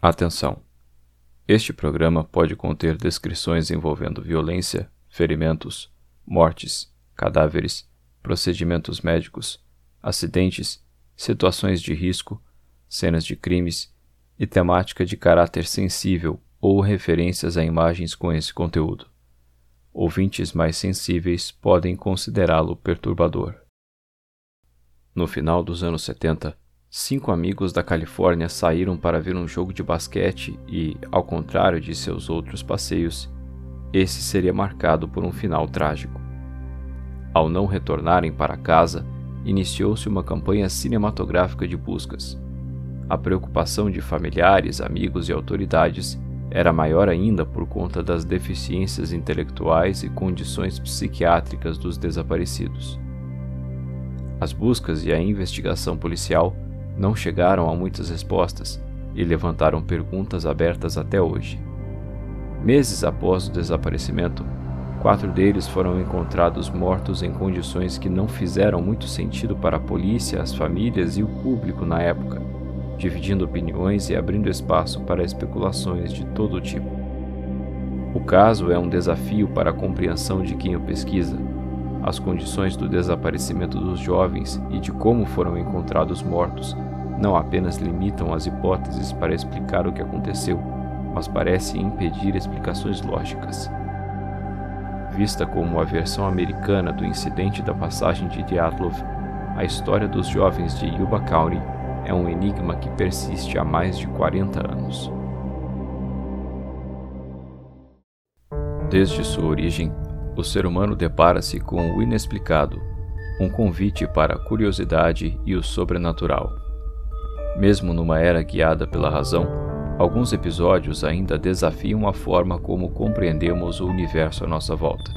Atenção! Este programa pode conter descrições envolvendo violência, ferimentos, mortes, cadáveres, procedimentos médicos, acidentes, situações de risco, cenas de crimes e temática de caráter sensível ou referências a imagens com esse conteúdo. Ouvintes mais sensíveis podem considerá-lo perturbador. No final dos anos 70, cinco amigos da Califórnia saíram para ver um jogo de basquete e, ao contrário de seus outros passeios, esse seria marcado por um final trágico. Ao não retornarem para casa, iniciou-se uma campanha cinematográfica de buscas. A preocupação de familiares, amigos e autoridades era maior ainda por conta das deficiências intelectuais e condições psiquiátricas dos desaparecidos. As buscas e a investigação policial não chegaram a muitas respostas e levantaram perguntas abertas até hoje. Meses após o desaparecimento, quatro deles foram encontrados mortos em condições que não fizeram muito sentido para a polícia, as famílias e o público na época dividindo opiniões e abrindo espaço para especulações de todo tipo. O caso é um desafio para a compreensão de quem o pesquisa, as condições do desaparecimento dos jovens e de como foram encontrados mortos não apenas limitam as hipóteses para explicar o que aconteceu, mas parecem impedir explicações lógicas. Vista como a versão americana do incidente da passagem de Dyatlov, a história dos jovens de Yuba County é um enigma que persiste há mais de 40 anos. Desde sua origem, o ser humano depara-se com o inexplicado, um convite para a curiosidade e o sobrenatural. Mesmo numa era guiada pela razão, alguns episódios ainda desafiam a forma como compreendemos o universo à nossa volta.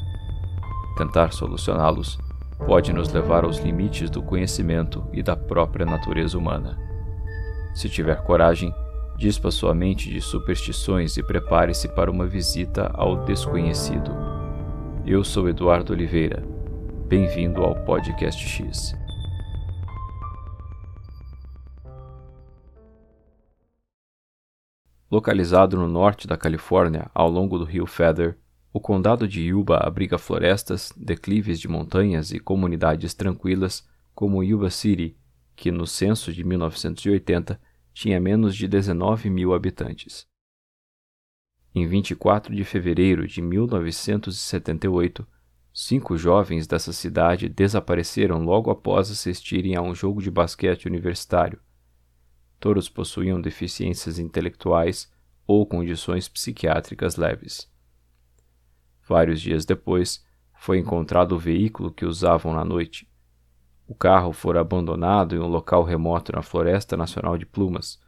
Tentar solucioná-los pode nos levar aos limites do conhecimento e da própria natureza humana. Se tiver coragem, dispa sua mente de superstições e prepare-se para uma visita ao desconhecido. Eu sou Eduardo Oliveira. Bem-vindo ao Podcast X. Localizado no norte da Califórnia, ao longo do rio Feather, o condado de Yuba abriga florestas, declives de montanhas e comunidades tranquilas como Yuba City, que no censo de 1980 tinha menos de 19 mil habitantes. Em 24 de fevereiro de 1978, cinco jovens dessa cidade desapareceram logo após assistirem a um jogo de basquete universitário. Todos possuíam deficiências intelectuais ou condições psiquiátricas leves. Vários dias depois, foi encontrado o veículo que usavam na noite. O carro fora abandonado em um local remoto na Floresta Nacional de Plumas,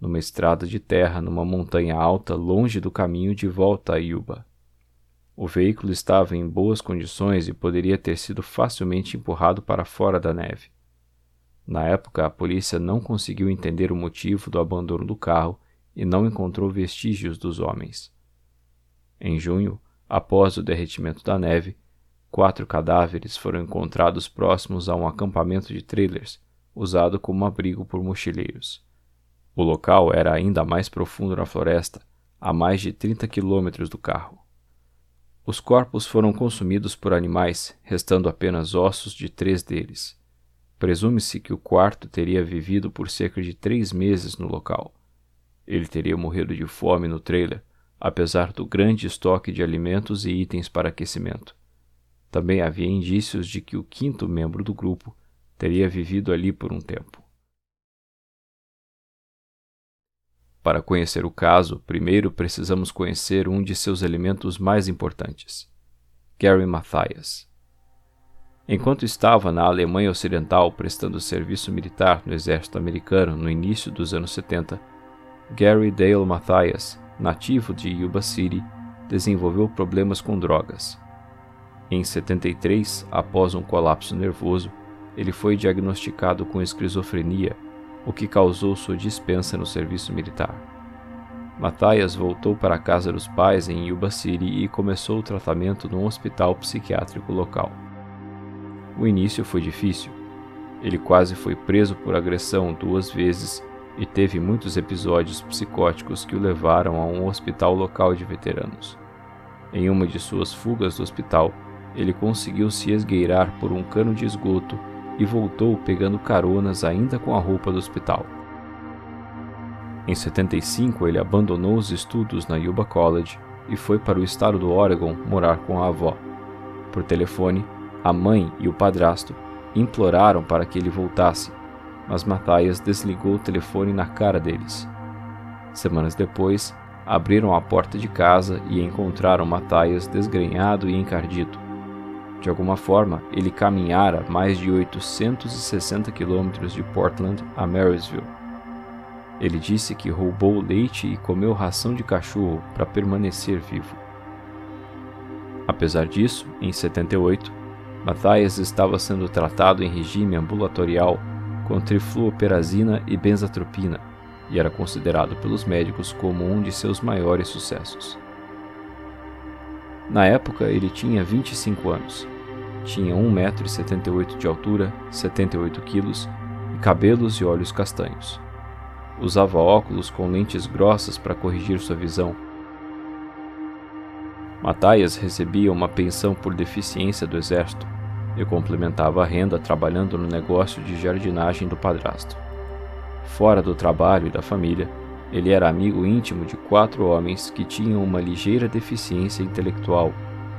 numa estrada de terra numa montanha alta longe do caminho de volta a Yuba. O veículo estava em boas condições e poderia ter sido facilmente empurrado para fora da neve. Na época, a polícia não conseguiu entender o motivo do abandono do carro e não encontrou vestígios dos homens. Em junho, Após o derretimento da neve, quatro cadáveres foram encontrados próximos a um acampamento de trailers, usado como abrigo por mochileiros. O local era ainda mais profundo na floresta, a mais de 30 quilômetros do carro. Os corpos foram consumidos por animais, restando apenas ossos de três deles. Presume-se que o quarto teria vivido por cerca de três meses no local. Ele teria morrido de fome no trailer apesar do grande estoque de alimentos e itens para aquecimento. Também havia indícios de que o quinto membro do grupo teria vivido ali por um tempo. Para conhecer o caso, primeiro precisamos conhecer um de seus elementos mais importantes, Gary Mathias. Enquanto estava na Alemanha Ocidental prestando serviço militar no exército americano no início dos anos 70, Gary Dale Mathias nativo de Yuba City, desenvolveu problemas com drogas. Em 73, após um colapso nervoso, ele foi diagnosticado com esquizofrenia, o que causou sua dispensa no serviço militar. Matthias voltou para a casa dos pais em Yuba City e começou o tratamento num hospital psiquiátrico local. O início foi difícil. Ele quase foi preso por agressão duas vezes e teve muitos episódios psicóticos que o levaram a um hospital local de veteranos. Em uma de suas fugas do hospital, ele conseguiu se esgueirar por um cano de esgoto e voltou pegando caronas ainda com a roupa do hospital. Em 75, ele abandonou os estudos na Yuba College e foi para o estado do Oregon morar com a avó. Por telefone, a mãe e o padrasto imploraram para que ele voltasse, mas Matthias desligou o telefone na cara deles. Semanas depois, abriram a porta de casa e encontraram Matthias desgrenhado e encardido. De alguma forma, ele caminhara mais de 860 quilômetros de Portland a Marysville. Ele disse que roubou leite e comeu ração de cachorro para permanecer vivo. Apesar disso, em 78, Matthias estava sendo tratado em regime ambulatorial com trifluoperazina e benzatropina e era considerado pelos médicos como um de seus maiores sucessos. Na época, ele tinha 25 anos. Tinha 1,78m de altura, 78 quilos e cabelos e olhos castanhos. Usava óculos com lentes grossas para corrigir sua visão. Matthias recebia uma pensão por deficiência do exército e complementava a renda trabalhando no negócio de jardinagem do padrasto. Fora do trabalho e da família, ele era amigo íntimo de quatro homens que tinham uma ligeira deficiência intelectual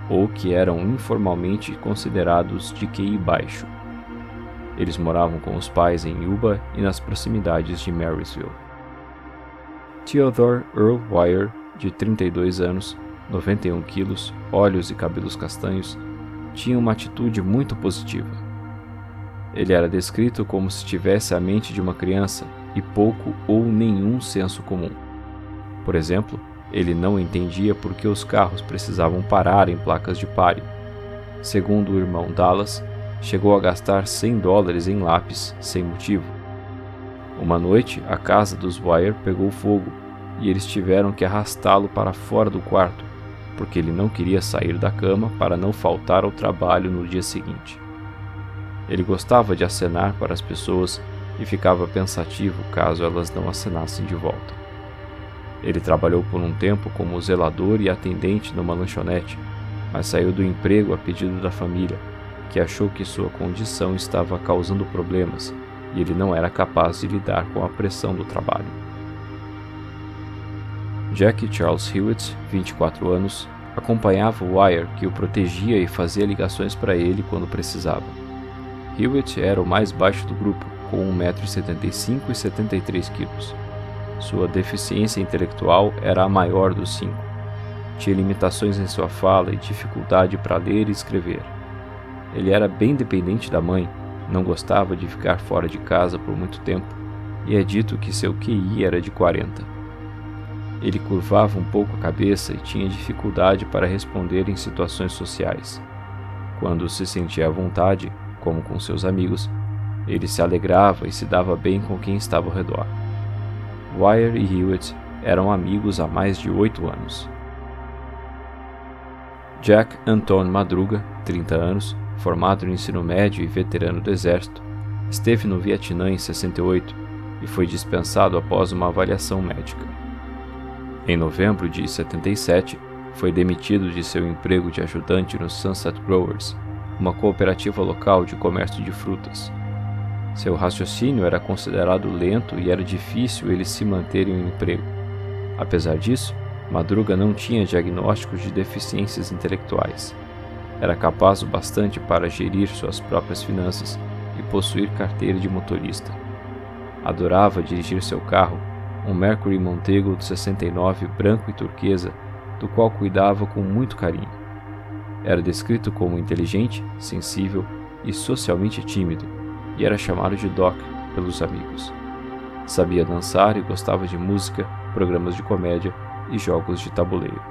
ou que eram informalmente considerados de QI baixo. Eles moravam com os pais em Yuba e nas proximidades de Marysville. Theodore Earl Wire, de 32 anos, 91 quilos, olhos e cabelos castanhos, tinha uma atitude muito positiva. Ele era descrito como se tivesse a mente de uma criança e pouco ou nenhum senso comum. Por exemplo, ele não entendia por que os carros precisavam parar em placas de pare. Segundo o irmão Dallas, chegou a gastar 100 dólares em lápis sem motivo. Uma noite, a casa dos Wire pegou fogo e eles tiveram que arrastá-lo para fora do quarto, porque ele não queria sair da cama para não faltar ao trabalho no dia seguinte. Ele gostava de acenar para as pessoas e ficava pensativo caso elas não acenassem de volta. Ele trabalhou por um tempo como zelador e atendente numa lanchonete, mas saiu do emprego a pedido da família, que achou que sua condição estava causando problemas e ele não era capaz de lidar com a pressão do trabalho. Jack Charles Hewitt, 24 anos, acompanhava Wire, que o protegia e fazia ligações para ele quando precisava. Hewitt era o mais baixo do grupo, com 1,75m e 73 kg. Sua deficiência intelectual era a maior dos cinco. Tinha limitações em sua fala e dificuldade para ler e escrever. Ele era bem dependente da mãe, não gostava de ficar fora de casa por muito tempo, e é dito que seu QI era de 40. Ele curvava um pouco a cabeça e tinha dificuldade para responder em situações sociais. Quando se sentia à vontade, como com seus amigos, ele se alegrava e se dava bem com quem estava ao redor. Wire e Hewitt eram amigos há mais de oito anos. Jack Anton Madruga, 30 anos, formado no ensino médio e veterano do exército, esteve no Vietnã em 68 e foi dispensado após uma avaliação médica. Em novembro de 77, foi demitido de seu emprego de ajudante no Sunset Growers, uma cooperativa local de comércio de frutas. Seu raciocínio era considerado lento e era difícil ele se manter em um emprego. Apesar disso, Madruga não tinha diagnósticos de deficiências intelectuais. Era capaz o bastante para gerir suas próprias finanças e possuir carteira de motorista. Adorava dirigir seu carro um Mercury Montego de 69 branco e turquesa, do qual cuidava com muito carinho. Era descrito como inteligente, sensível e socialmente tímido, e era chamado de Doc pelos amigos. Sabia dançar e gostava de música, programas de comédia e jogos de tabuleiro.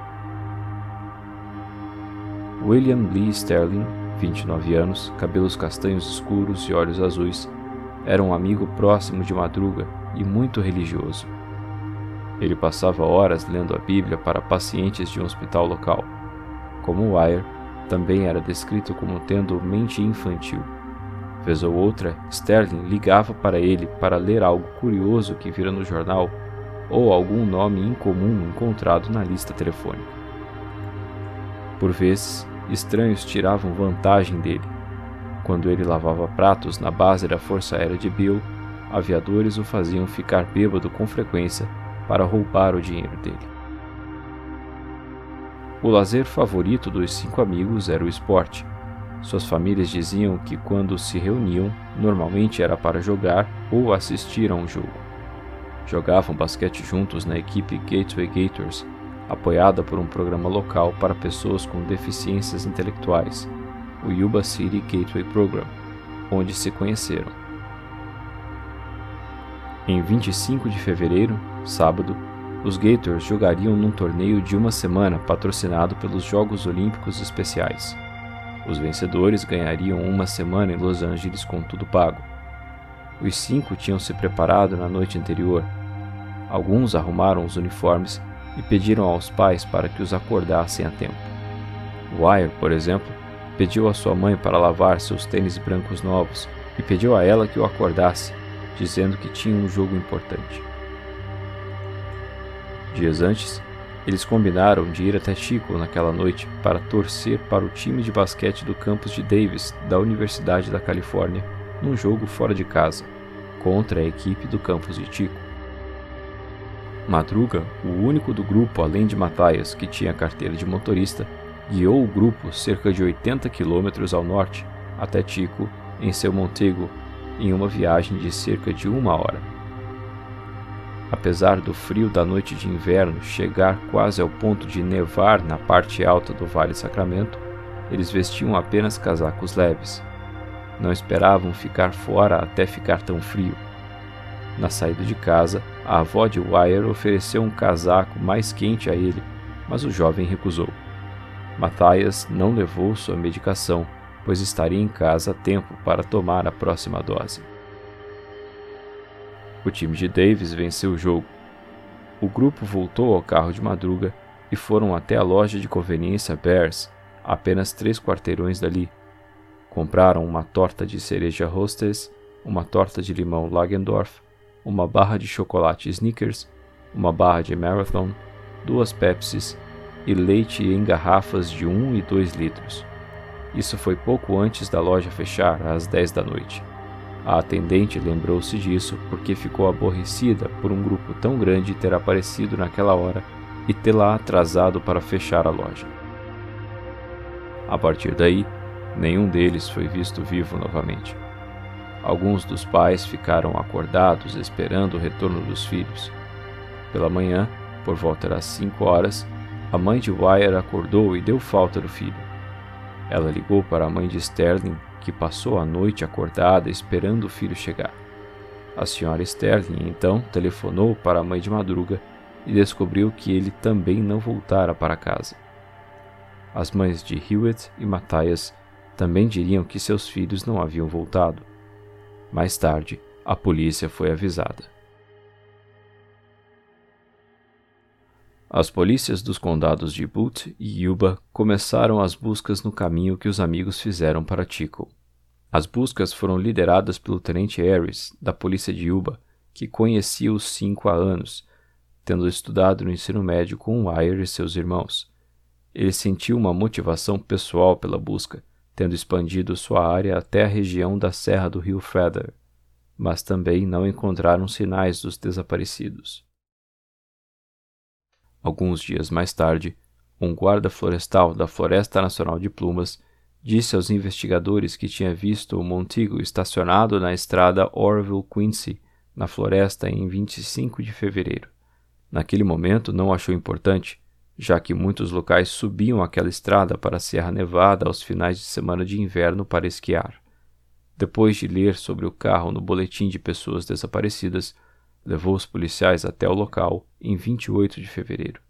William Lee Sterling, 29 anos, cabelos castanhos escuros e olhos azuis, era um amigo próximo de Madruga e muito religioso. Ele passava horas lendo a Bíblia para pacientes de um hospital local. Como Wire, também era descrito como tendo mente infantil. Vez ou outra, Sterling ligava para ele para ler algo curioso que vira no jornal ou algum nome incomum encontrado na lista telefônica. Por vezes, estranhos tiravam vantagem dele. Quando ele lavava pratos na base da Força Aérea de Bill, aviadores o faziam ficar bêbado com frequência para roubar o dinheiro dele. O lazer favorito dos cinco amigos era o esporte. Suas famílias diziam que quando se reuniam, normalmente era para jogar ou assistir a um jogo. Jogavam basquete juntos na equipe Gateway Gators, apoiada por um programa local para pessoas com deficiências intelectuais, o Yuba City Gateway Program, onde se conheceram. Em 25 de fevereiro, sábado, os Gators jogariam num torneio de uma semana patrocinado pelos Jogos Olímpicos Especiais. Os vencedores ganhariam uma semana em Los Angeles com tudo pago. Os cinco tinham se preparado na noite anterior. Alguns arrumaram os uniformes e pediram aos pais para que os acordassem a tempo. Wire, por exemplo, pediu à sua mãe para lavar seus tênis brancos novos e pediu a ela que o acordasse, dizendo que tinha um jogo importante. Dias antes, eles combinaram de ir até Chico naquela noite para torcer para o time de basquete do campus de Davis da Universidade da Califórnia num jogo fora de casa, contra a equipe do campus de Chico. Madruga, o único do grupo além de Matthias que tinha carteira de motorista, guiou o grupo cerca de 80 quilômetros ao norte até Chico em seu Montego em uma viagem de cerca de uma hora. Apesar do frio da noite de inverno chegar quase ao ponto de nevar na parte alta do Vale Sacramento, eles vestiam apenas casacos leves. Não esperavam ficar fora até ficar tão frio. Na saída de casa, a avó de Wire ofereceu um casaco mais quente a ele, mas o jovem recusou. Matthias não levou sua medicação, pois estaria em casa a tempo para tomar a próxima dose. O time de Davis venceu o jogo. O grupo voltou ao carro de madruga e foram até a loja de conveniência Bears, apenas três quarteirões dali. Compraram uma torta de cereja Hostess, uma torta de limão Lagendorf, uma barra de chocolate Snickers, uma barra de Marathon, duas Pepsis e leite em garrafas de 1 e 2 litros. Isso foi pouco antes da loja fechar, às 10 da noite. A atendente lembrou-se disso porque ficou aborrecida por um grupo tão grande ter aparecido naquela hora e tê-la atrasado para fechar a loja. A partir daí, nenhum deles foi visto vivo novamente. Alguns dos pais ficaram acordados esperando o retorno dos filhos. Pela manhã, por volta das cinco horas, a mãe de Wire acordou e deu falta do filho. Ela ligou para a mãe de Sterling que passou a noite acordada esperando o filho chegar. A senhora Sterling então telefonou para a mãe de madruga e descobriu que ele também não voltara para casa. As mães de Hewitt e Matthias também diriam que seus filhos não haviam voltado. Mais tarde, a polícia foi avisada. As polícias dos condados de Butte e Yuba começaram as buscas no caminho que os amigos fizeram para Tico. As buscas foram lideradas pelo tenente Harris, da polícia de Yuba, que conhecia os cinco há anos, tendo estudado no ensino médio com Wire e seus irmãos. Ele sentiu uma motivação pessoal pela busca, tendo expandido sua área até a região da Serra do Rio Feather, mas também não encontraram sinais dos desaparecidos. Alguns dias mais tarde, um guarda florestal da Floresta Nacional de Plumas disse aos investigadores que tinha visto o Montigo estacionado na estrada Orville-Quincy, na floresta, em 25 de fevereiro. Naquele momento não achou importante, já que muitos locais subiam aquela estrada para a Serra Nevada aos finais de semana de inverno para esquiar. Depois de ler sobre o carro no boletim de pessoas desaparecidas, levou os policiais até o local em 28 de fevereiro.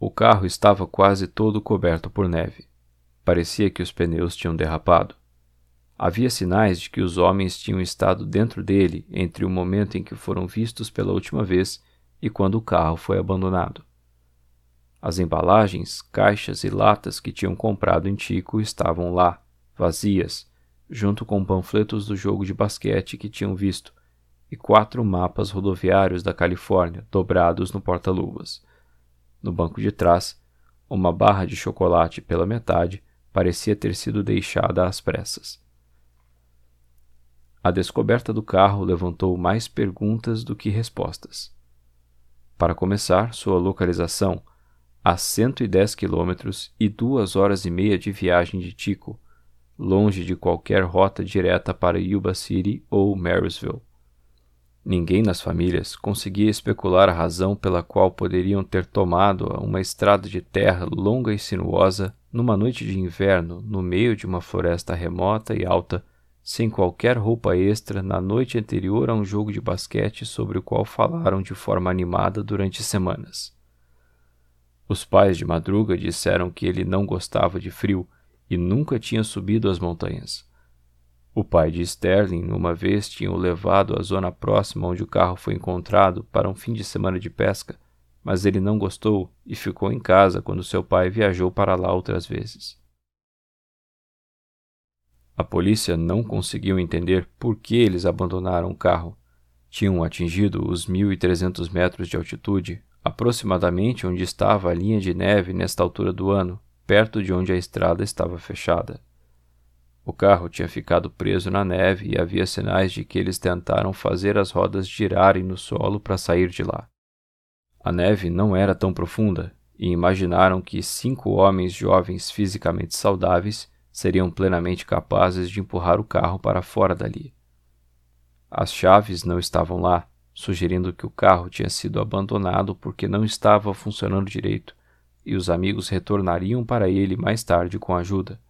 O carro estava quase todo coberto por neve. Parecia que os pneus tinham derrapado. Havia sinais de que os homens tinham estado dentro dele entre o momento em que foram vistos pela última vez e quando o carro foi abandonado. As embalagens, caixas e latas que tinham comprado em Tico estavam lá, vazias, junto com panfletos do jogo de basquete que tinham visto e quatro mapas rodoviários da Califórnia dobrados no porta-luvas. No banco de trás, uma barra de chocolate pela metade parecia ter sido deixada às pressas. A descoberta do carro levantou mais perguntas do que respostas. Para começar, sua localização, a 110 quilômetros e duas horas e meia de viagem de Tico, longe de qualquer rota direta para Yuba City ou Marysville. Ninguém nas famílias conseguia especular a razão pela qual poderiam ter tomado uma estrada de terra longa e sinuosa numa noite de inverno no meio de uma floresta remota e alta, sem qualquer roupa extra na noite anterior a um jogo de basquete sobre o qual falaram de forma animada durante semanas. Os pais de Madruga disseram que ele não gostava de frio e nunca tinha subido as montanhas. O pai de Sterling uma vez tinha o levado à zona próxima onde o carro foi encontrado para um fim de semana de pesca, mas ele não gostou e ficou em casa quando seu pai viajou para lá outras vezes. A polícia não conseguiu entender por que eles abandonaram o carro. Tinham atingido os 1.300 metros de altitude, aproximadamente onde estava a linha de neve nesta altura do ano, perto de onde a estrada estava fechada. O carro tinha ficado preso na neve e havia sinais de que eles tentaram fazer as rodas girarem no solo para sair de lá. A neve não era tão profunda e imaginaram que cinco homens jovens fisicamente saudáveis seriam plenamente capazes de empurrar o carro para fora dali. As chaves não estavam lá, sugerindo que o carro tinha sido abandonado porque não estava funcionando direito e os amigos retornariam para ele mais tarde com ajuda.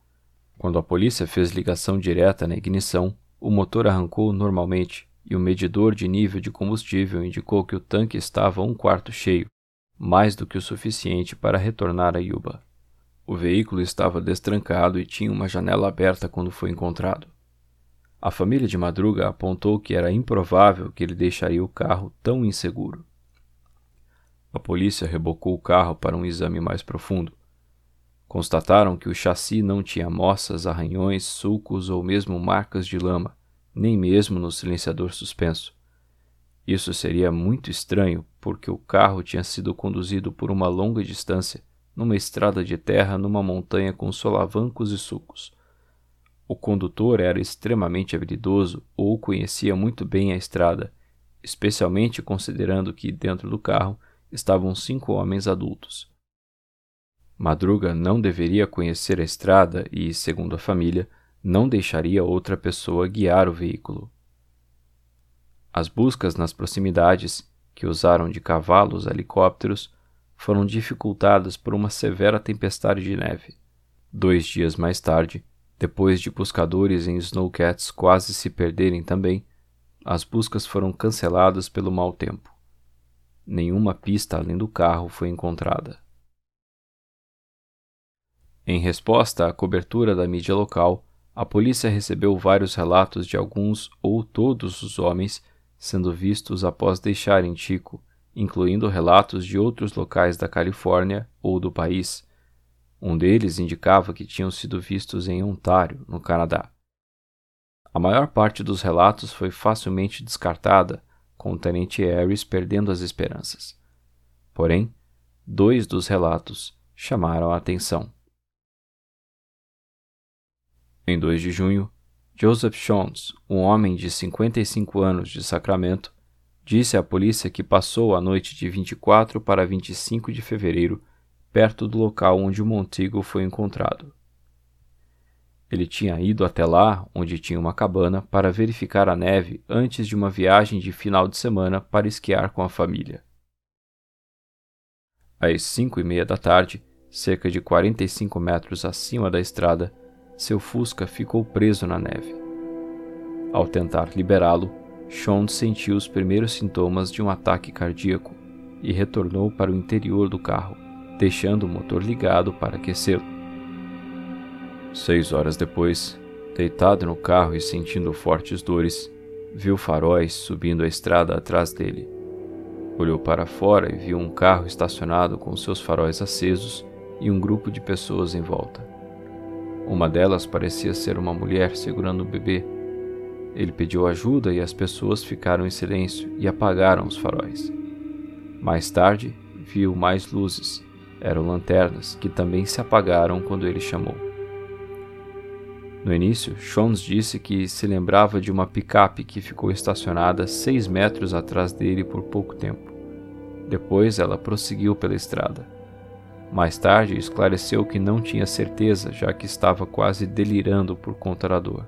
Quando a polícia fez ligação direta na ignição, o motor arrancou normalmente e o medidor de nível de combustível indicou que o tanque estava um quarto cheio, mais do que o suficiente para retornar a Yuba. O veículo estava destrancado e tinha uma janela aberta quando foi encontrado. A família de Madruga apontou que era improvável que ele deixaria o carro tão inseguro. A polícia rebocou o carro para um exame mais profundo. Constataram que o chassi não tinha moças, arranhões, sulcos ou mesmo marcas de lama, nem mesmo no silenciador suspenso. Isso seria muito estranho, porque o carro tinha sido conduzido por uma longa distância, numa estrada de terra numa montanha com solavancos e sulcos. O condutor era extremamente habilidoso ou conhecia muito bem a estrada, especialmente considerando que dentro do carro estavam cinco homens adultos. Madruga não deveria conhecer a estrada e, segundo a família, não deixaria outra pessoa guiar o veículo. As buscas nas proximidades, que usaram de cavalos a helicópteros, foram dificultadas por uma severa tempestade de neve. Dois dias mais tarde, depois de buscadores em Snowcats quase se perderem também, as buscas foram canceladas pelo mau tempo. Nenhuma pista além do carro foi encontrada. Em resposta à cobertura da mídia local, a polícia recebeu vários relatos de alguns ou todos os homens sendo vistos após deixarem Chico, incluindo relatos de outros locais da Califórnia ou do país. Um deles indicava que tinham sido vistos em Ontário, no Canadá. A maior parte dos relatos foi facilmente descartada, com o tenente Harris perdendo as esperanças. Porém, dois dos relatos chamaram a atenção. Em 2 de junho, Joseph Jones, um homem de 55 anos de Sacramento, disse à polícia que passou a noite de 24 para 25 de fevereiro perto do local onde o Montigo foi encontrado. Ele tinha ido até lá, onde tinha uma cabana, para verificar a neve antes de uma viagem de final de semana para esquiar com a família. Às cinco e meia da tarde, cerca de 45 metros acima da estrada, seu Fusca ficou preso na neve. Ao tentar liberá-lo, Sean sentiu os primeiros sintomas de um ataque cardíaco e retornou para o interior do carro, deixando o motor ligado para aquecê-lo. Seis horas depois, deitado no carro e sentindo fortes dores, viu faróis subindo a estrada atrás dele. Olhou para fora e viu um carro estacionado com seus faróis acesos e um grupo de pessoas em volta. Uma delas parecia ser uma mulher segurando um bebê. Ele pediu ajuda e as pessoas ficaram em silêncio e apagaram os faróis. Mais tarde, viu mais luzes. Eram lanternas que também se apagaram quando ele chamou. No início, Jones disse que se lembrava de uma picape que ficou estacionada seis metros atrás dele por pouco tempo. Depois ela prosseguiu pela estrada. Mais tarde, esclareceu que não tinha certeza, já que estava quase delirando por conta da dor.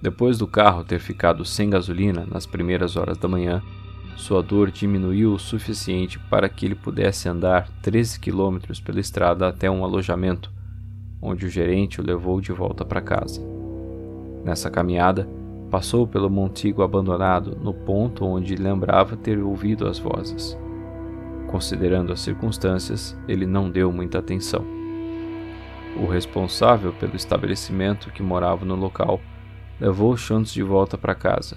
Depois do carro ter ficado sem gasolina nas primeiras horas da manhã, sua dor diminuiu o suficiente para que ele pudesse andar 13 quilômetros pela estrada até um alojamento, onde o gerente o levou de volta para casa. Nessa caminhada, passou pelo montigo abandonado no ponto onde lembrava ter ouvido as vozes. Considerando as circunstâncias, ele não deu muita atenção. O responsável pelo estabelecimento que morava no local levou Chantz de volta para casa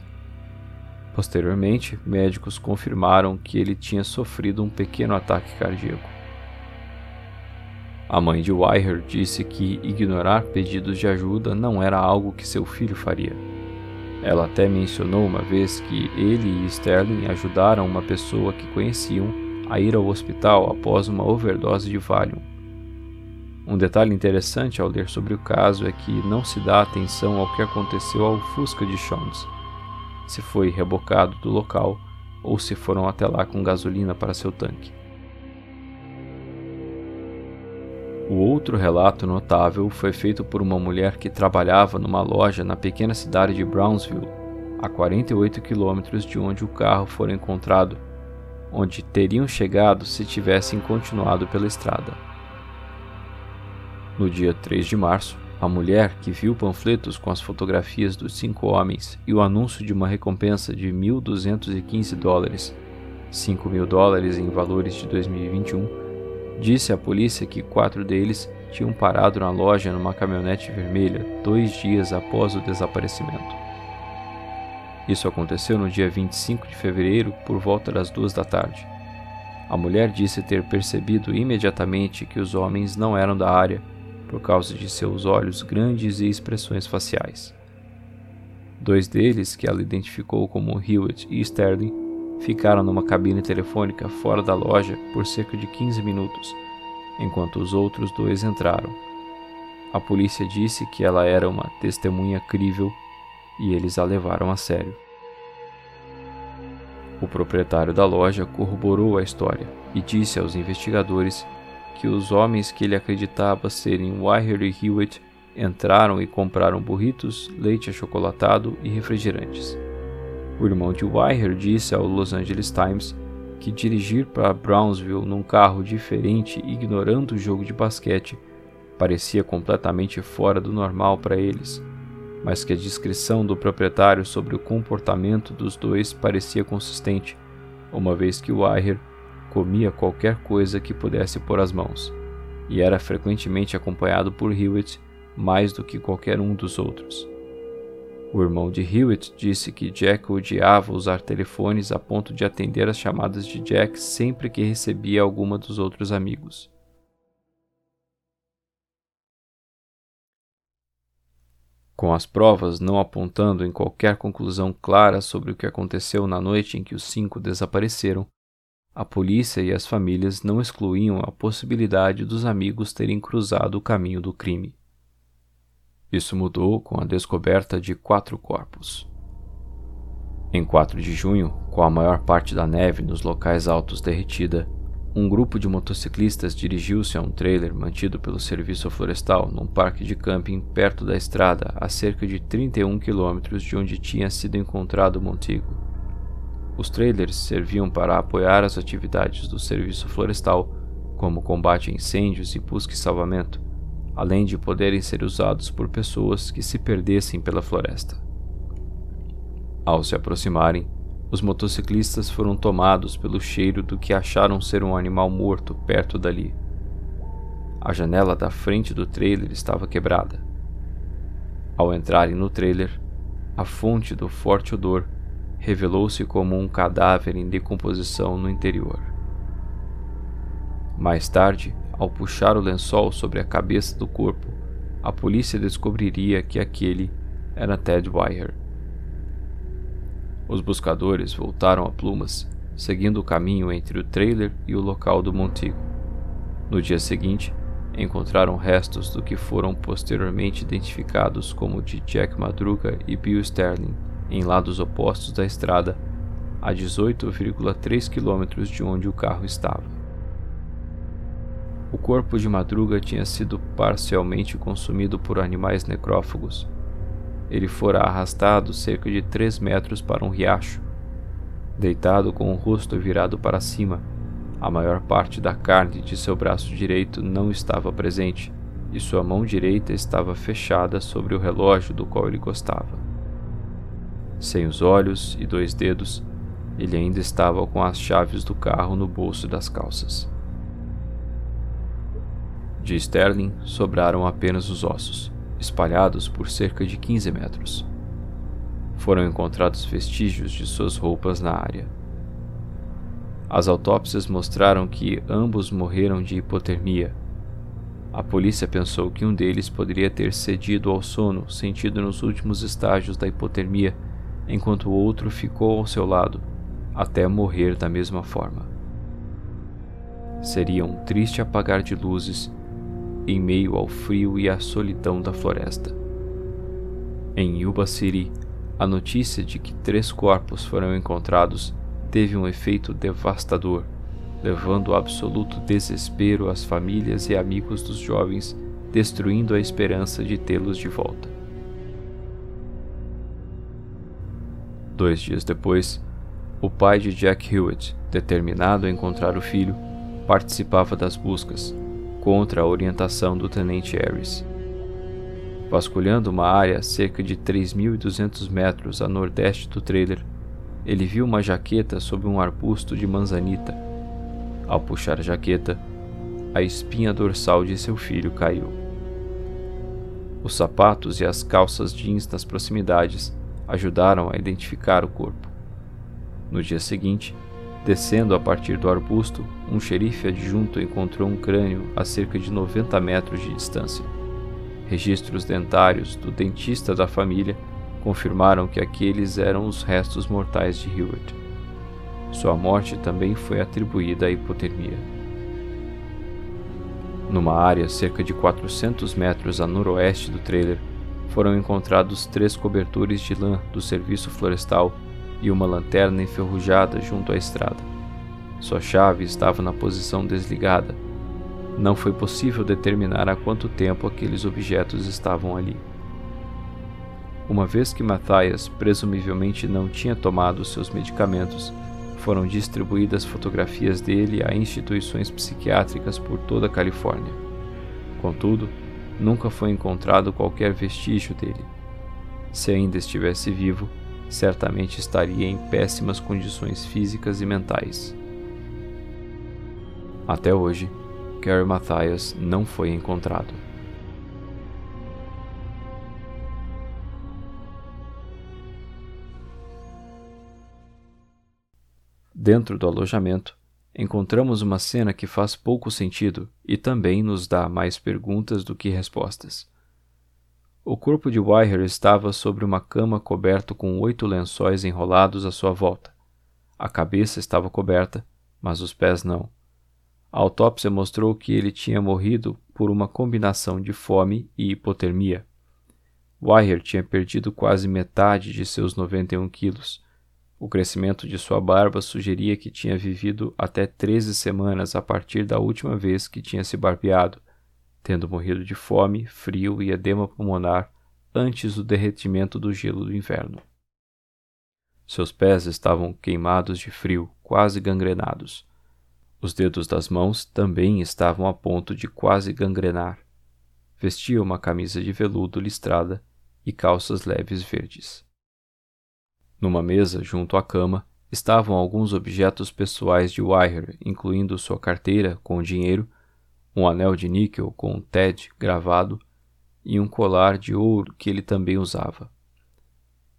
Posteriormente, médicos confirmaram que ele tinha sofrido um pequeno ataque cardíaco. A mãe de Wire disse que ignorar pedidos de ajuda não era algo que seu filho faria. Ela até mencionou uma vez que ele e Sterling ajudaram uma pessoa que conheciam a ir ao hospital após uma overdose de Valium. Um detalhe interessante ao ler sobre o caso é que não se dá atenção ao que aconteceu ao Fusca de Jones se foi rebocado do local ou se foram até lá com gasolina para seu tanque. O outro relato notável foi feito por uma mulher que trabalhava numa loja na pequena cidade de Brownsville, a 48 quilômetros de onde o carro foi encontrado, onde teriam chegado se tivessem continuado pela estrada. No dia 3 de março, a mulher, que viu panfletos com as fotografias dos cinco homens e o anúncio de uma recompensa de 1.215 dólares, 5 mil dólares em valores de 2021, disse à polícia que quatro deles tinham parado na loja numa caminhonete vermelha dois dias após o desaparecimento. Isso aconteceu no dia 25 de fevereiro, por volta das duas da tarde. A mulher disse ter percebido imediatamente que os homens não eram da área por causa de seus olhos grandes e expressões faciais. Dois deles, que ela identificou como Hewitt e Sterling, ficaram numa cabine telefônica fora da loja por cerca de 15 minutos, enquanto os outros dois entraram. A polícia disse que ela era uma testemunha crível e eles a levaram a sério. O proprietário da loja corroborou a história e disse aos investigadores que os homens que ele acreditava serem Wire e Hewitt entraram e compraram burritos, leite achocolatado e refrigerantes. O irmão de Wire disse ao Los Angeles Times que dirigir para Brownsville num carro diferente, ignorando o jogo de basquete, parecia completamente fora do normal para eles, mas que a descrição do proprietário sobre o comportamento dos dois parecia consistente, uma vez que Wire comia qualquer coisa que pudesse pôr as mãos, e era frequentemente acompanhado por Hewitt mais do que qualquer um dos outros. O irmão de Hewitt disse que Jack odiava usar telefones a ponto de atender as chamadas de Jack sempre que recebia alguma dos outros amigos. Com as provas não apontando em qualquer conclusão clara sobre o que aconteceu na noite em que os cinco desapareceram, a polícia e as famílias não excluíam a possibilidade dos amigos terem cruzado o caminho do crime. Isso mudou com a descoberta de quatro corpos. Em 4 de junho, com a maior parte da neve nos locais altos derretida, um grupo de motociclistas dirigiu-se a um trailer mantido pelo Serviço Florestal num parque de camping perto da estrada a cerca de 31 quilômetros de onde tinha sido encontrado o Montigo. Os trailers serviam para apoiar as atividades do serviço florestal, como combate a incêndios e busca e salvamento, além de poderem ser usados por pessoas que se perdessem pela floresta. Ao se aproximarem, os motociclistas foram tomados pelo cheiro do que acharam ser um animal morto perto dali. A janela da frente do trailer estava quebrada. Ao entrarem no trailer, a fonte do forte odor revelou-se como um cadáver em decomposição no interior. Mais tarde, ao puxar o lençol sobre a cabeça do corpo, a polícia descobriria que aquele era Ted Wire. Os buscadores voltaram a Plumas, seguindo o caminho entre o trailer e o local do montigo. No dia seguinte, encontraram restos do que foram posteriormente identificados como de Jack Madruga e Bill Sterling em lados opostos da estrada, a 18,3 quilômetros de onde o carro estava. O corpo de Madruga tinha sido parcialmente consumido por animais necrófagos. Ele fora arrastado cerca de 3 metros para um riacho. Deitado com o rosto virado para cima, a maior parte da carne de seu braço direito não estava presente e sua mão direita estava fechada sobre o relógio do qual ele gostava. Sem os olhos e dois dedos, ele ainda estava com as chaves do carro no bolso das calças. De Sterling sobraram apenas os ossos, espalhados por cerca de 15 metros. Foram encontrados vestígios de suas roupas na área. As autópsias mostraram que ambos morreram de hipotermia. A polícia pensou que um deles poderia ter cedido ao sono sentido nos últimos estágios da hipotermia enquanto o outro ficou ao seu lado, até morrer da mesma forma. Seria um triste apagar de luzes em meio ao frio e à solidão da floresta. Em Yuba City, a notícia de que três corpos foram encontrados teve um efeito devastador, levando absoluto desespero às famílias e amigos dos jovens, destruindo a esperança de tê-los de volta. Dois dias depois, o pai de Jack Hewitt, determinado a encontrar o filho, participava das buscas, contra a orientação do tenente Harris. Vasculhando uma área cerca de 3.200 metros a nordeste do trailer, ele viu uma jaqueta sob um arbusto de manzanita. Ao puxar a jaqueta, a espinha dorsal de seu filho caiu. Os sapatos e as calças jeans nas proximidades ajudaram a identificar o corpo. No dia seguinte, descendo a partir do arbusto, um xerife adjunto encontrou um crânio a cerca de 90 metros de distância. Registros dentários do dentista da família confirmaram que aqueles eram os restos mortais de Hewitt. Sua morte também foi atribuída à hipotermia. Numa área cerca de 400 metros a noroeste do trailer, foram encontrados três cobertores de lã do serviço florestal e uma lanterna enferrujada junto à estrada. Sua chave estava na posição desligada. Não foi possível determinar há quanto tempo aqueles objetos estavam ali. Uma vez que Matthias presumivelmente não tinha tomado seus medicamentos, foram distribuídas fotografias dele a instituições psiquiátricas por toda a Califórnia. Contudo, nunca foi encontrado qualquer vestígio dele. Se ainda estivesse vivo, certamente estaria em péssimas condições físicas e mentais. Até hoje, Gary Mathias não foi encontrado. Dentro do alojamento, encontramos uma cena que faz pouco sentido e também nos dá mais perguntas do que respostas. O corpo de Wire estava sobre uma cama coberto com oito lençóis enrolados à sua volta. A cabeça estava coberta, mas os pés não. A autópsia mostrou que ele tinha morrido por uma combinação de fome e hipotermia. Wire tinha perdido quase metade de seus 91 quilos o crescimento de sua barba sugeria que tinha vivido até 13 semanas a partir da última vez que tinha se barbeado, tendo morrido de fome, frio e edema pulmonar antes do derretimento do gelo do inverno. Seus pés estavam queimados de frio, quase gangrenados. Os dedos das mãos também estavam a ponto de quase gangrenar. Vestia uma camisa de veludo listrada e calças leves verdes. Numa mesa junto à cama estavam alguns objetos pessoais de Wire, incluindo sua carteira com dinheiro, um anel de níquel com um TED gravado e um colar de ouro que ele também usava.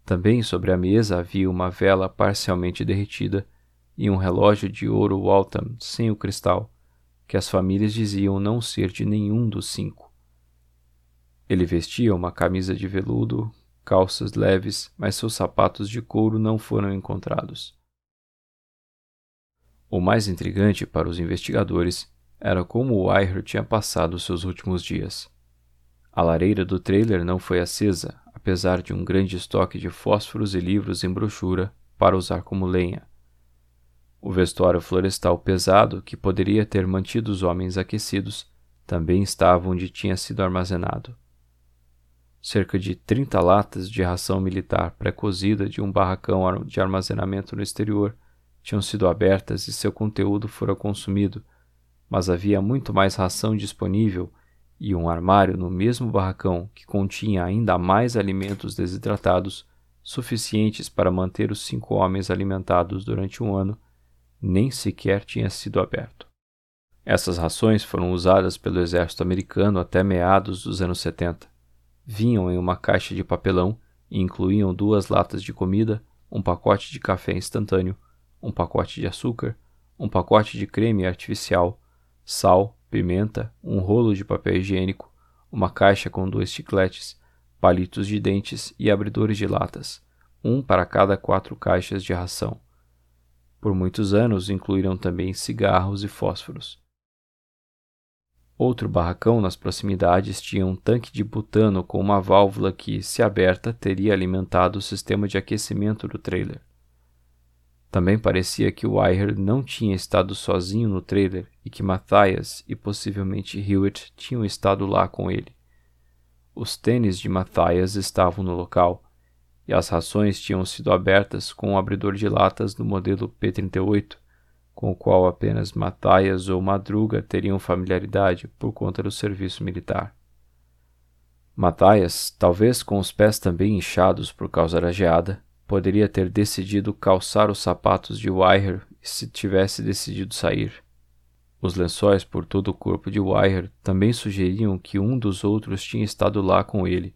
Também sobre a mesa havia uma vela parcialmente derretida e um relógio de ouro Waltham sem o cristal, que as famílias diziam não ser de nenhum dos cinco. Ele vestia uma camisa de veludo, calças leves, mas seus sapatos de couro não foram encontrados. O mais intrigante para os investigadores era como o Wire tinha passado seus últimos dias. A lareira do trailer não foi acesa, apesar de um grande estoque de fósforos e livros em brochura para usar como lenha. O vestuário florestal pesado, que poderia ter mantido os homens aquecidos, também estava onde tinha sido armazenado. Cerca de 30 latas de ração militar pré-cozida de um barracão de armazenamento no exterior tinham sido abertas e seu conteúdo fora consumido, mas havia muito mais ração disponível e um armário no mesmo barracão que continha ainda mais alimentos desidratados, suficientes para manter os cinco homens alimentados durante um ano, nem sequer tinha sido aberto. Essas rações foram usadas pelo exército americano até meados dos anos 70. Vinham em uma caixa de papelão e incluíam duas latas de comida, um pacote de café instantâneo, um pacote de açúcar, um pacote de creme artificial, sal, pimenta, um rolo de papel higiênico, uma caixa com dois chicletes, palitos de dentes e abridores de latas, um para cada quatro caixas de ração. Por muitos anos incluíram também cigarros e fósforos. Outro barracão nas proximidades tinha um tanque de butano com uma válvula que, se aberta, teria alimentado o sistema de aquecimento do trailer. Também parecia que Wire não tinha estado sozinho no trailer e que Matthias e possivelmente Hewitt tinham estado lá com ele. Os tênis de Matthias estavam no local e as rações tinham sido abertas com um abridor de latas do modelo P-38, com o qual apenas Matthias ou Madruga teriam familiaridade por conta do serviço militar. Matthias, talvez com os pés também inchados por causa da geada, Poderia ter decidido calçar os sapatos de Wire se tivesse decidido sair. Os lençóis por todo o corpo de Wire também sugeriam que um dos outros tinha estado lá com ele,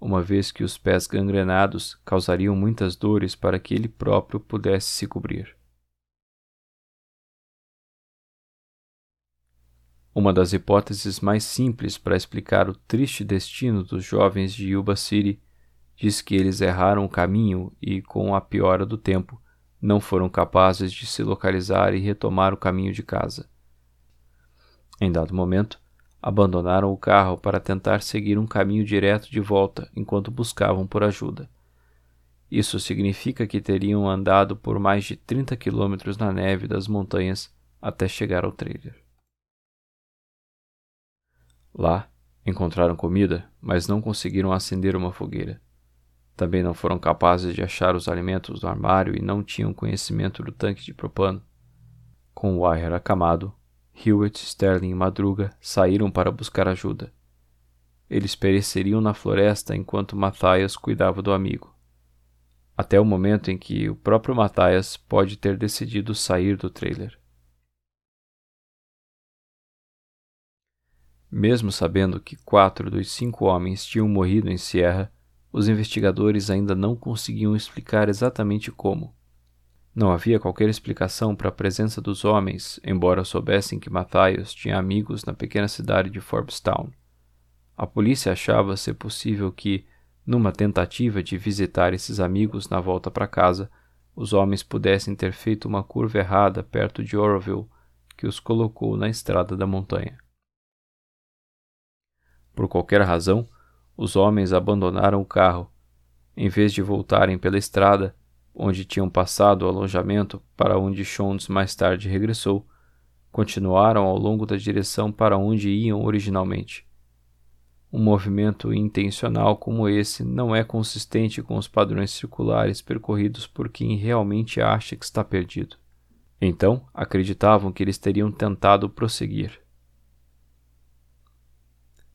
uma vez que os pés gangrenados causariam muitas dores para que ele próprio pudesse se cobrir. Uma das hipóteses mais simples para explicar o triste destino dos jovens de Yuba City diz que eles erraram o caminho e, com a piora do tempo, não foram capazes de se localizar e retomar o caminho de casa. Em dado momento, abandonaram o carro para tentar seguir um caminho direto de volta enquanto buscavam por ajuda. Isso significa que teriam andado por mais de 30 quilômetros na neve das montanhas até chegar ao trailer. Lá, encontraram comida, mas não conseguiram acender uma fogueira. Também não foram capazes de achar os alimentos no armário e não tinham conhecimento do tanque de propano. Com o Wire acamado, Hewitt, Sterling e Madruga saíram para buscar ajuda. Eles pereceriam na floresta enquanto Matthias cuidava do amigo. Até o momento em que o próprio Matthias pode ter decidido sair do trailer. Mesmo sabendo que quatro dos cinco homens tinham morrido em Sierra, os investigadores ainda não conseguiam explicar exatamente como. Não havia qualquer explicação para a presença dos homens, embora soubessem que Matthias tinha amigos na pequena cidade de Forbestown. A polícia achava ser possível que, numa tentativa de visitar esses amigos na volta para casa, os homens pudessem ter feito uma curva errada perto de Oroville, que os colocou na estrada da montanha. Por qualquer razão, os homens abandonaram o carro. Em vez de voltarem pela estrada, onde tinham passado o alojamento para onde Shondes mais tarde regressou, continuaram ao longo da direção para onde iam originalmente. Um movimento intencional como esse não é consistente com os padrões circulares percorridos por quem realmente acha que está perdido. Então, acreditavam que eles teriam tentado prosseguir.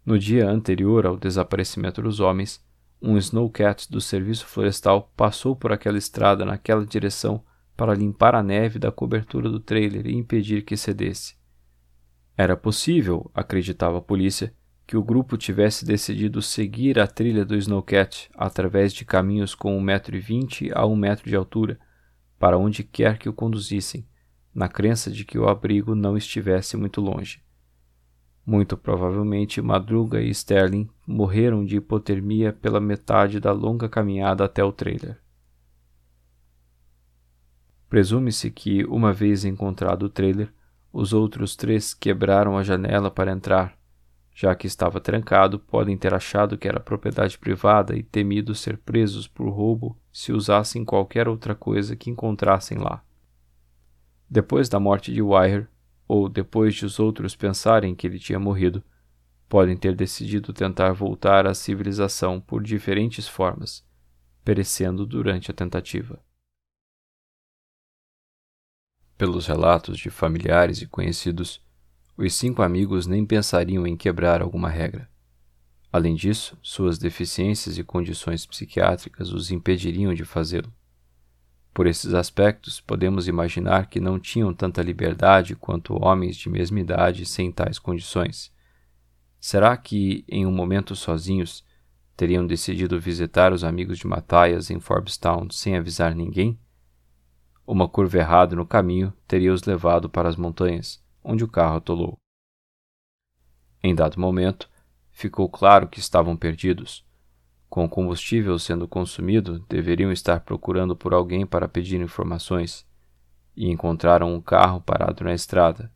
No dia anterior ao desaparecimento dos homens, um snowcat do serviço florestal passou por aquela estrada naquela direção para limpar a neve da cobertura do trailer e impedir que cedesse. Era possível, acreditava a polícia, que o grupo tivesse decidido seguir a trilha do snowcat através de caminhos com 1,20m a 1 metro de altura, para onde quer que o conduzissem, na crença de que o abrigo não estivesse muito longe. Muito provavelmente, Madruga e Sterling morreram de hipotermia pela metade da longa caminhada até o trailer. Presume-se que, uma vez encontrado o trailer, os outros três quebraram a janela para entrar. Já que estava trancado, podem ter achado que era propriedade privada e temido ser presos por roubo se usassem qualquer outra coisa que encontrassem lá. Depois da morte de Wire, ou depois de os outros pensarem que ele tinha morrido, podem ter decidido tentar voltar à civilização por diferentes formas, perecendo durante a tentativa. Pelos relatos de familiares e conhecidos, os cinco amigos nem pensariam em quebrar alguma regra. Além disso, suas deficiências e condições psiquiátricas os impediriam de fazê-lo. Por esses aspectos, podemos imaginar que não tinham tanta liberdade quanto homens de mesma idade sem tais condições. Será que, em um momento sozinhos, teriam decidido visitar os amigos de Matthias em Forbestown sem avisar ninguém? Uma curva errada no caminho teria os levado para as montanhas, onde o carro atolou. Em dado momento, ficou claro que estavam perdidos com o combustível sendo consumido, deveriam estar procurando por alguém para pedir informações e encontraram um carro parado na estrada.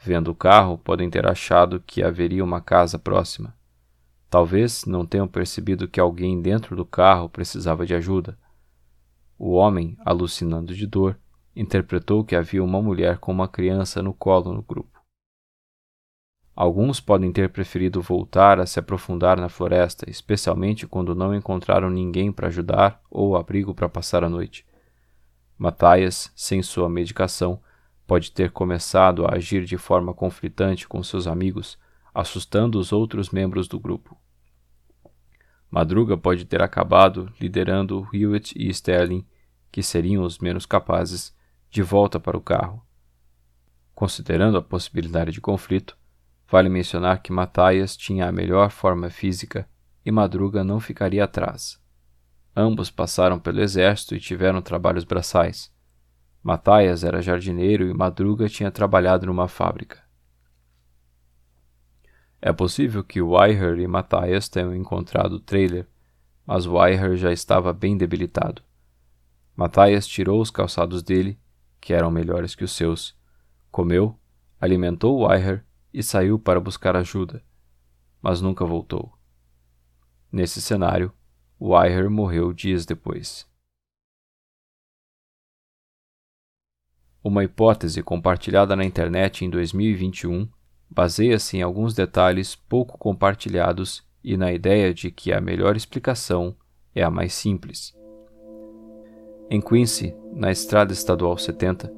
Vendo o carro, podem ter achado que haveria uma casa próxima. Talvez não tenham percebido que alguém dentro do carro precisava de ajuda. O homem, alucinando de dor, interpretou que havia uma mulher com uma criança no colo no grupo. Alguns podem ter preferido voltar a se aprofundar na floresta, especialmente quando não encontraram ninguém para ajudar ou abrigo para passar a noite. Matthias, sem sua medicação, pode ter começado a agir de forma conflitante com seus amigos, assustando os outros membros do grupo. Madruga pode ter acabado liderando Hewitt e Sterling, que seriam os menos capazes, de volta para o carro. Considerando a possibilidade de conflito, Vale mencionar que Matthias tinha a melhor forma física e Madruga não ficaria atrás. Ambos passaram pelo exército e tiveram trabalhos braçais. Matthias era jardineiro e Madruga tinha trabalhado numa fábrica. É possível que Wyher e Matthias tenham encontrado o trailer, mas Wyher já estava bem debilitado. Matthias tirou os calçados dele, que eram melhores que os seus, comeu, alimentou Wyher e saiu para buscar ajuda, mas nunca voltou. Nesse cenário, Wire morreu dias depois. Uma hipótese compartilhada na internet em 2021 baseia-se em alguns detalhes pouco compartilhados e na ideia de que a melhor explicação é a mais simples. Em Quincy, na Estrada Estadual 70,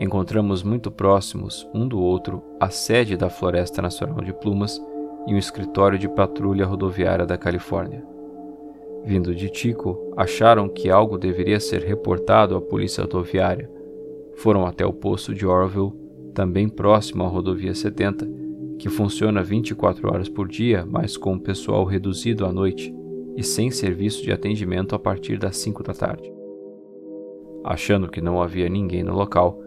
encontramos muito próximos um do outro a sede da Floresta Nacional de Plumas e um escritório de patrulha rodoviária da Califórnia. Vindo de Tico, acharam que algo deveria ser reportado à polícia rodoviária. Foram até o posto de Orville, também próximo à rodovia 70, que funciona 24 horas por dia, mas com pessoal reduzido à noite e sem serviço de atendimento a partir das 5 da tarde. Achando que não havia ninguém no local,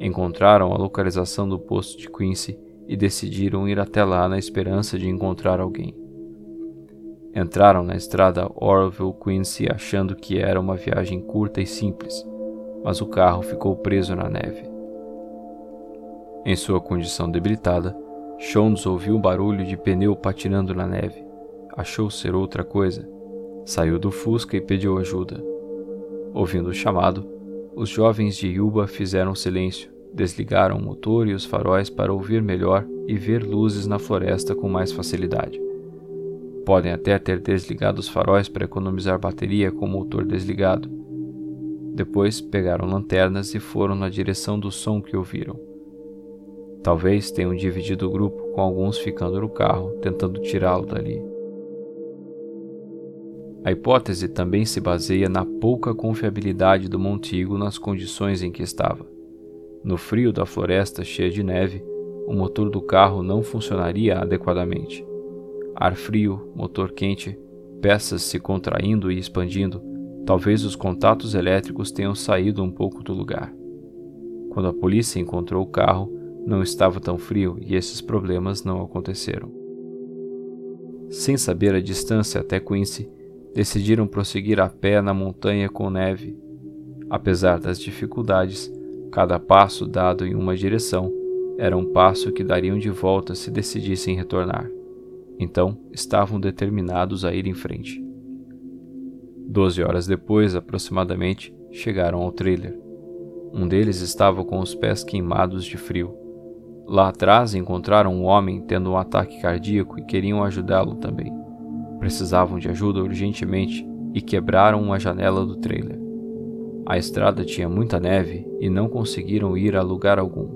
Encontraram a localização do posto de Quincy e decidiram ir até lá na esperança de encontrar alguém. Entraram na estrada Orville-Quincy achando que era uma viagem curta e simples, mas o carro ficou preso na neve. Em sua condição debilitada, Jones ouviu um barulho de pneu patinando na neve. Achou ser outra coisa. Saiu do Fusca e pediu ajuda. Ouvindo o chamado, os jovens de Yuba fizeram silêncio, desligaram o motor e os faróis para ouvir melhor e ver luzes na floresta com mais facilidade. Podem até ter desligado os faróis para economizar bateria com o motor desligado. Depois pegaram lanternas e foram na direção do som que ouviram. Talvez tenham dividido o grupo, com alguns ficando no carro, tentando tirá-lo dali. A hipótese também se baseia na pouca confiabilidade do Montigo nas condições em que estava. No frio da floresta cheia de neve, o motor do carro não funcionaria adequadamente. Ar frio, motor quente, peças se contraindo e expandindo, talvez os contatos elétricos tenham saído um pouco do lugar. Quando a polícia encontrou o carro, não estava tão frio e esses problemas não aconteceram. Sem saber a distância até Quincy, decidiram prosseguir a pé na montanha com neve. Apesar das dificuldades, cada passo dado em uma direção era um passo que dariam de volta se decidissem retornar. Então, estavam determinados a ir em frente. Doze horas depois, aproximadamente, chegaram ao trailer. Um deles estava com os pés queimados de frio. Lá atrás encontraram um homem tendo um ataque cardíaco e queriam ajudá-lo também. Precisavam de ajuda urgentemente e quebraram uma janela do trailer. A estrada tinha muita neve e não conseguiram ir a lugar algum.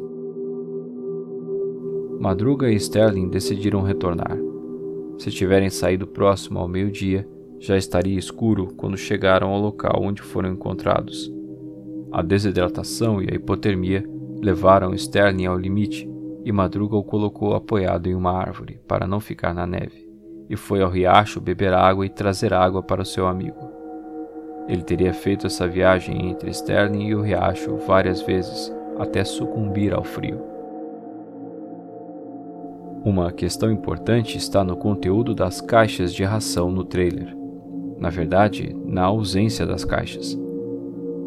Madruga e Sterling decidiram retornar. Se tiverem saído próximo ao meio-dia, já estaria escuro quando chegaram ao local onde foram encontrados. A desidratação e a hipotermia levaram Sterling ao limite e Madruga o colocou apoiado em uma árvore para não ficar na neve, e foi ao riacho beber água e trazer água para o seu amigo. Ele teria feito essa viagem entre Sterling e o riacho várias vezes até sucumbir ao frio. Uma questão importante está no conteúdo das caixas de ração no trailer. Na verdade, na ausência das caixas.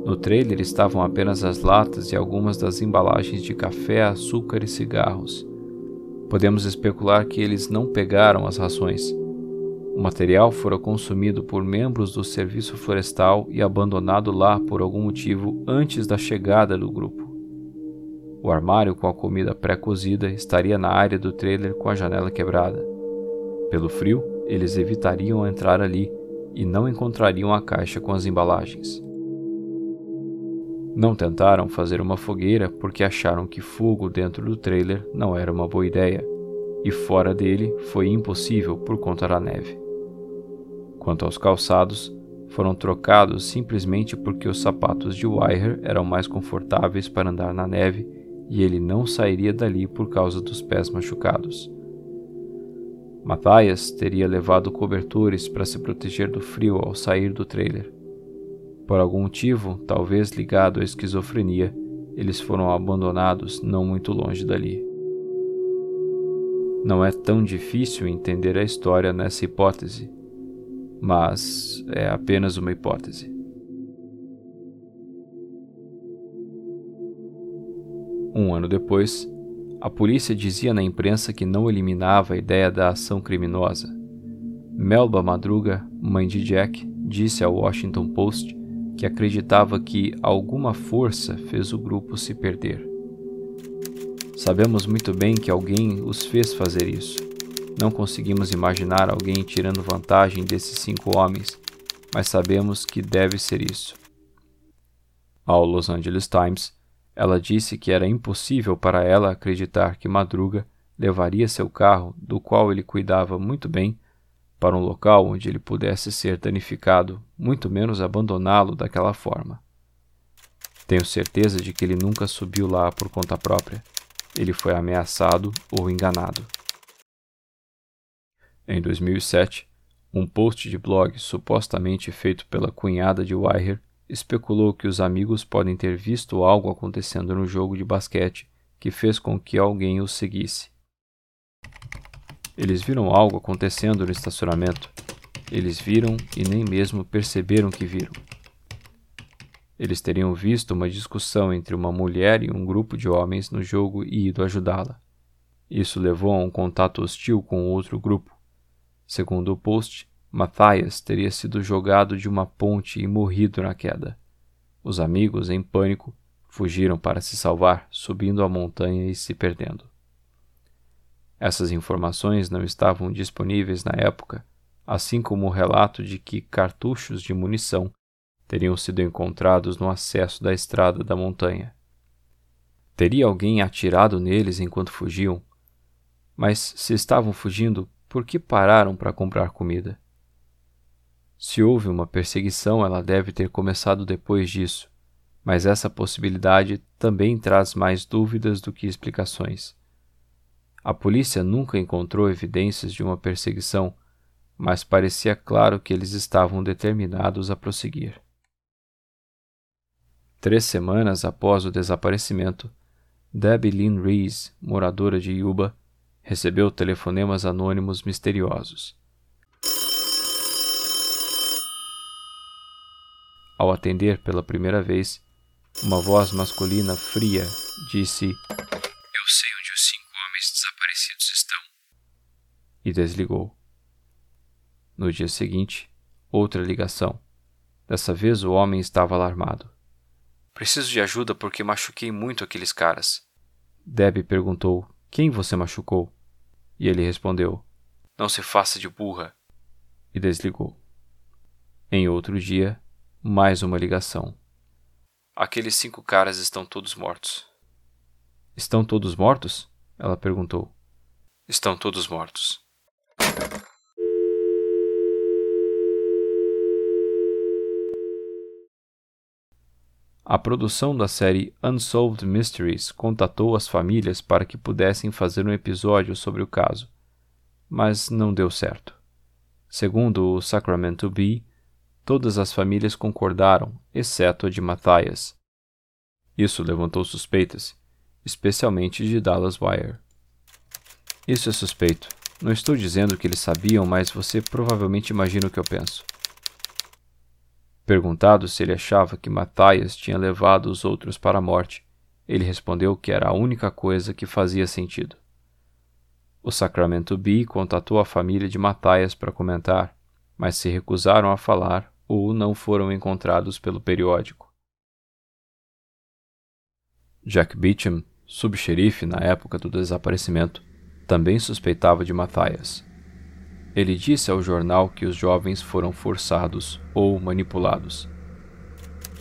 No trailer estavam apenas as latas e algumas das embalagens de café, açúcar e cigarros. Podemos especular que eles não pegaram as rações. O material fora consumido por membros do serviço florestal e abandonado lá por algum motivo antes da chegada do grupo. O armário com a comida pré-cozida estaria na área do trailer com a janela quebrada. Pelo frio, eles evitariam entrar ali e não encontrariam a caixa com as embalagens. Não tentaram fazer uma fogueira porque acharam que fogo dentro do trailer não era uma boa ideia, e fora dele foi impossível por conta da neve. Quanto aos calçados, foram trocados simplesmente porque os sapatos de Wire eram mais confortáveis para andar na neve e ele não sairia dali por causa dos pés machucados. Matthias teria levado cobertores para se proteger do frio ao sair do trailer. Por algum motivo, talvez ligado à esquizofrenia, eles foram abandonados não muito longe dali. Não é tão difícil entender a história nessa hipótese, mas é apenas uma hipótese. Um ano depois, a polícia dizia na imprensa que não eliminava a ideia da ação criminosa. Melba Madruga, mãe de Jack, disse ao Washington Post que acreditava que alguma força fez o grupo se perder. Sabemos muito bem que alguém os fez fazer isso. Não conseguimos imaginar alguém tirando vantagem desses cinco homens, mas sabemos que deve ser isso. Ao Los Angeles Times, ela disse que era impossível para ela acreditar que Madruga levaria seu carro, do qual ele cuidava muito bem, para um local onde ele pudesse ser danificado, muito menos abandoná-lo daquela forma. Tenho certeza de que ele nunca subiu lá por conta própria. Ele foi ameaçado ou enganado. Em 2007, um post de blog supostamente feito pela cunhada de Wire especulou que os amigos podem ter visto algo acontecendo no jogo de basquete que fez com que alguém os seguisse. Eles viram algo acontecendo no estacionamento. Eles viram e nem mesmo perceberam que viram. Eles teriam visto uma discussão entre uma mulher e um grupo de homens no jogo e ido ajudá-la. Isso levou a um contato hostil com outro grupo. Segundo o post, Matthias teria sido jogado de uma ponte e morrido na queda. Os amigos, em pânico, fugiram para se salvar, subindo a montanha e se perdendo. Essas informações não estavam disponíveis na época, assim como o relato de que cartuchos de munição teriam sido encontrados no acesso da estrada da montanha. Teria alguém atirado neles enquanto fugiam? Mas se estavam fugindo, por que pararam para comprar comida? Se houve uma perseguição, ela deve ter começado depois disso, mas essa possibilidade também traz mais dúvidas do que explicações. A polícia nunca encontrou evidências de uma perseguição, mas parecia claro que eles estavam determinados a prosseguir. Três semanas após o desaparecimento, Debbie Lynn Rees, moradora de Yuba, recebeu telefonemas anônimos misteriosos. Ao atender pela primeira vez, uma voz masculina fria disse: E desligou. No dia seguinte, outra ligação. Dessa vez o homem estava alarmado. Preciso de ajuda porque machuquei muito aqueles caras. Debbie perguntou: Quem você machucou? E ele respondeu: Não se faça de burra. E desligou. Em outro dia, mais uma ligação. Aqueles cinco caras estão todos mortos. Estão todos mortos? Ela perguntou. Estão todos mortos. A produção da série Unsolved Mysteries contatou as famílias para que pudessem fazer um episódio sobre o caso, mas não deu certo. Segundo o Sacramento Bee, todas as famílias concordaram, exceto a de Matthias. Isso levantou suspeitas, especialmente de Dallas Wire. Isso é suspeito. Não estou dizendo que eles sabiam, mas você provavelmente imagina o que eu penso. Perguntado se ele achava que Matthias tinha levado os outros para a morte, ele respondeu que era a única coisa que fazia sentido. O Sacramento Bee contatou a família de Matthias para comentar, mas se recusaram a falar ou não foram encontrados pelo periódico. Jack Beecham, subxerife na época do desaparecimento, também suspeitava de Matthias. Ele disse ao jornal que os jovens foram forçados ou manipulados.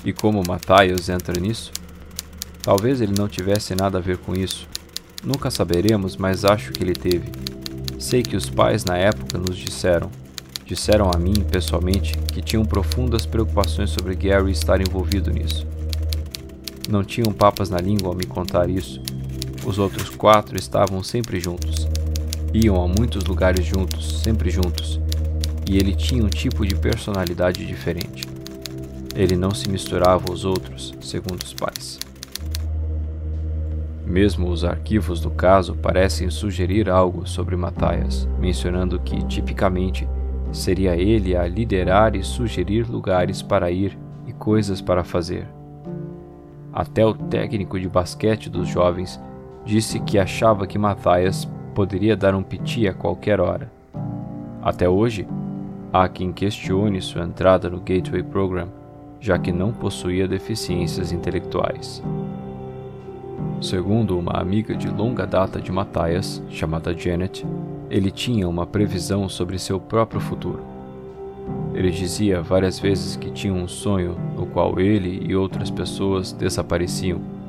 E como Matthias entra nisso? Talvez ele não tivesse nada a ver com isso. Nunca saberemos, mas acho que ele teve. Sei que os pais na época nos disseram, disseram a mim pessoalmente, que tinham profundas preocupações sobre Gary estar envolvido nisso. Não tinham papas na língua ao me contar isso. Os outros quatro estavam sempre juntos Iam a muitos lugares juntos, sempre juntos, e ele tinha um tipo de personalidade diferente. Ele não se misturava aos outros, segundo os pais. Mesmo os arquivos do caso parecem sugerir algo sobre Matthias, mencionando que, tipicamente, seria ele a liderar e sugerir lugares para ir e coisas para fazer. Até o técnico de basquete dos jovens disse que achava que Matthias poderia dar um piti a qualquer hora. Até hoje, há quem questione sua entrada no Gateway Program, já que não possuía deficiências intelectuais. Segundo uma amiga de longa data de Matthias, chamada Janet, ele tinha uma previsão sobre seu próprio futuro. Ele dizia várias vezes que tinha um sonho no qual ele e outras pessoas desapareciam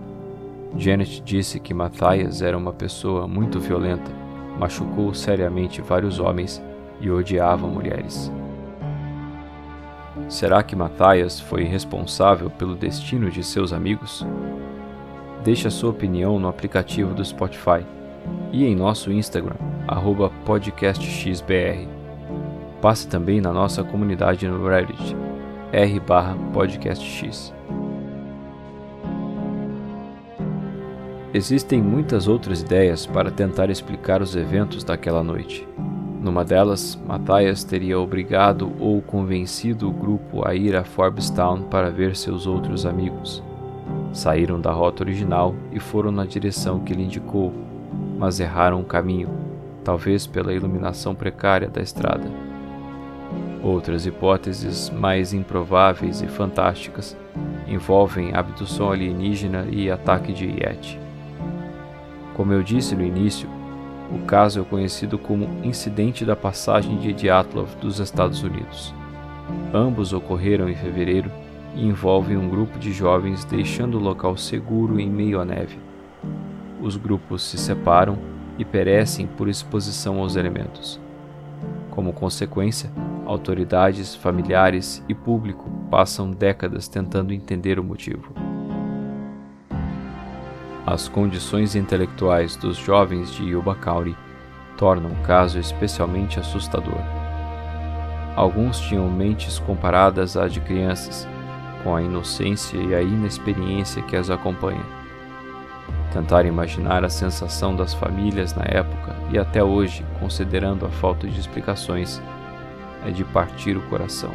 Janet disse que Matthias era uma pessoa muito violenta, machucou seriamente vários homens e odiava mulheres. Será que Matthias foi responsável pelo destino de seus amigos? Deixe a sua opinião no aplicativo do Spotify e em nosso Instagram, podcastxbr. Passe também na nossa comunidade no Reddit, r/podcastx. Existem muitas outras ideias para tentar explicar os eventos daquela noite. Numa delas, Matthias teria obrigado ou convencido o grupo a ir a Forbestown para ver seus outros amigos. Saíram da rota original e foram na direção que ele indicou, mas erraram o caminho, talvez pela iluminação precária da estrada. Outras hipóteses mais improváveis e fantásticas envolvem abdução alienígena e ataque de Yeti. Como eu disse no início, o caso é conhecido como Incidente da Passagem de Dyatlov dos Estados Unidos. Ambos ocorreram em fevereiro e envolvem um grupo de jovens deixando o local seguro em meio à neve. Os grupos se separam e perecem por exposição aos elementos. Como consequência, autoridades, familiares e público passam décadas tentando entender o motivo. As condições intelectuais dos jovens de Yuba County tornam o caso especialmente assustador. Alguns tinham mentes comparadas à de crianças, com a inocência e a inexperiência que as acompanha. Tentar imaginar a sensação das famílias na época e até hoje, considerando a falta de explicações, é de partir o coração.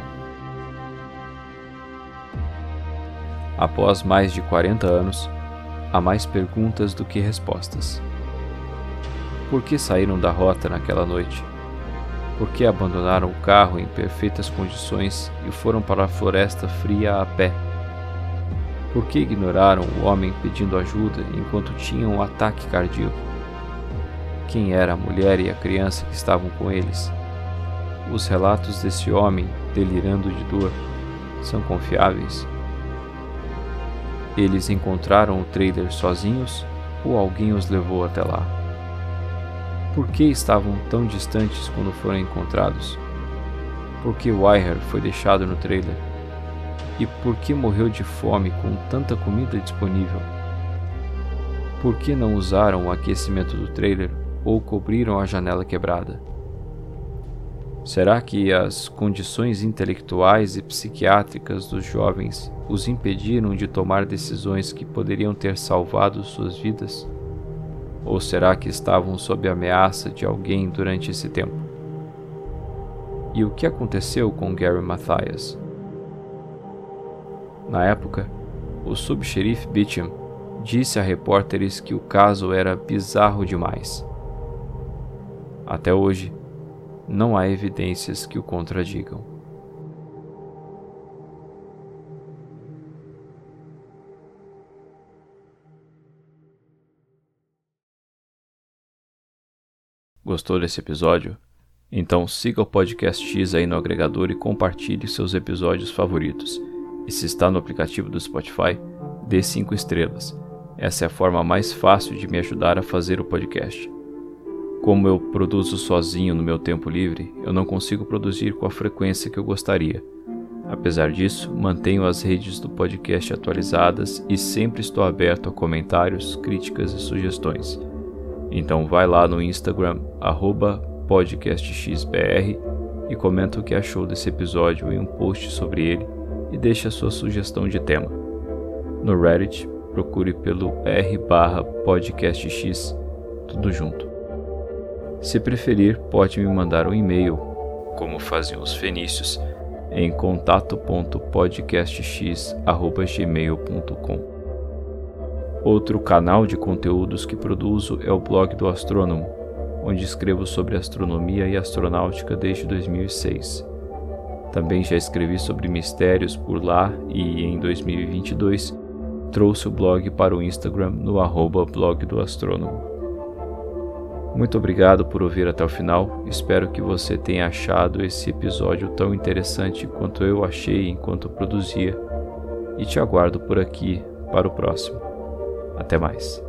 Após mais de 40 anos, há mais perguntas do que respostas. Por que saíram da rota naquela noite? Por que abandonaram o carro em perfeitas condições e foram para a floresta fria a pé? Por que ignoraram o homem pedindo ajuda enquanto tinham um ataque cardíaco? Quem era a mulher e a criança que estavam com eles? Os relatos desse homem delirando de dor são confiáveis? Eles encontraram o trailer sozinhos ou alguém os levou até lá? Por que estavam tão distantes quando foram encontrados? Por que Wire foi deixado no trailer? E por que morreu de fome com tanta comida disponível? Por que não usaram o aquecimento do trailer ou cobriram a janela quebrada? Será que as condições intelectuais e psiquiátricas dos jovens os impediram de tomar decisões que poderiam ter salvado suas vidas? Ou será que estavam sob ameaça de alguém durante esse tempo? E o que aconteceu com Gary Mathias? Na época, o subxerife Beecham disse a repórteres que o caso era bizarro demais. Até hoje, não há evidências que o contradigam. Gostou desse episódio? Então siga o Podcast X aí no agregador e compartilhe seus episódios favoritos. E se está no aplicativo do Spotify, dê 5 estrelas. Essa é a forma mais fácil de me ajudar a fazer o podcast. Como eu produzo sozinho no meu tempo livre, eu não consigo produzir com a frequência que eu gostaria. Apesar disso, mantenho as redes do podcast atualizadas e sempre estou aberto a comentários, críticas e sugestões. Então vai lá no Instagram podcastxbr e comenta o que achou desse episódio em um post sobre ele e deixe a sua sugestão de tema. No Reddit, procure pelo r/podcastx, tudo junto. Se preferir, pode me mandar um e-mail, como faziam os fenícios, em contato.podcastx@gmail.com. Outro canal de conteúdos que produzo é o blog do Astrônomo, onde escrevo sobre astronomia e astronáutica desde 2006. Também já escrevi sobre mistérios por lá e em 2022 trouxe o blog para o Instagram no arroba blog do astrônomo. Muito obrigado por ouvir até o final. Espero que você tenha achado esse episódio tão interessante quanto eu achei enquanto produzia. E te aguardo por aqui para o próximo. Até mais.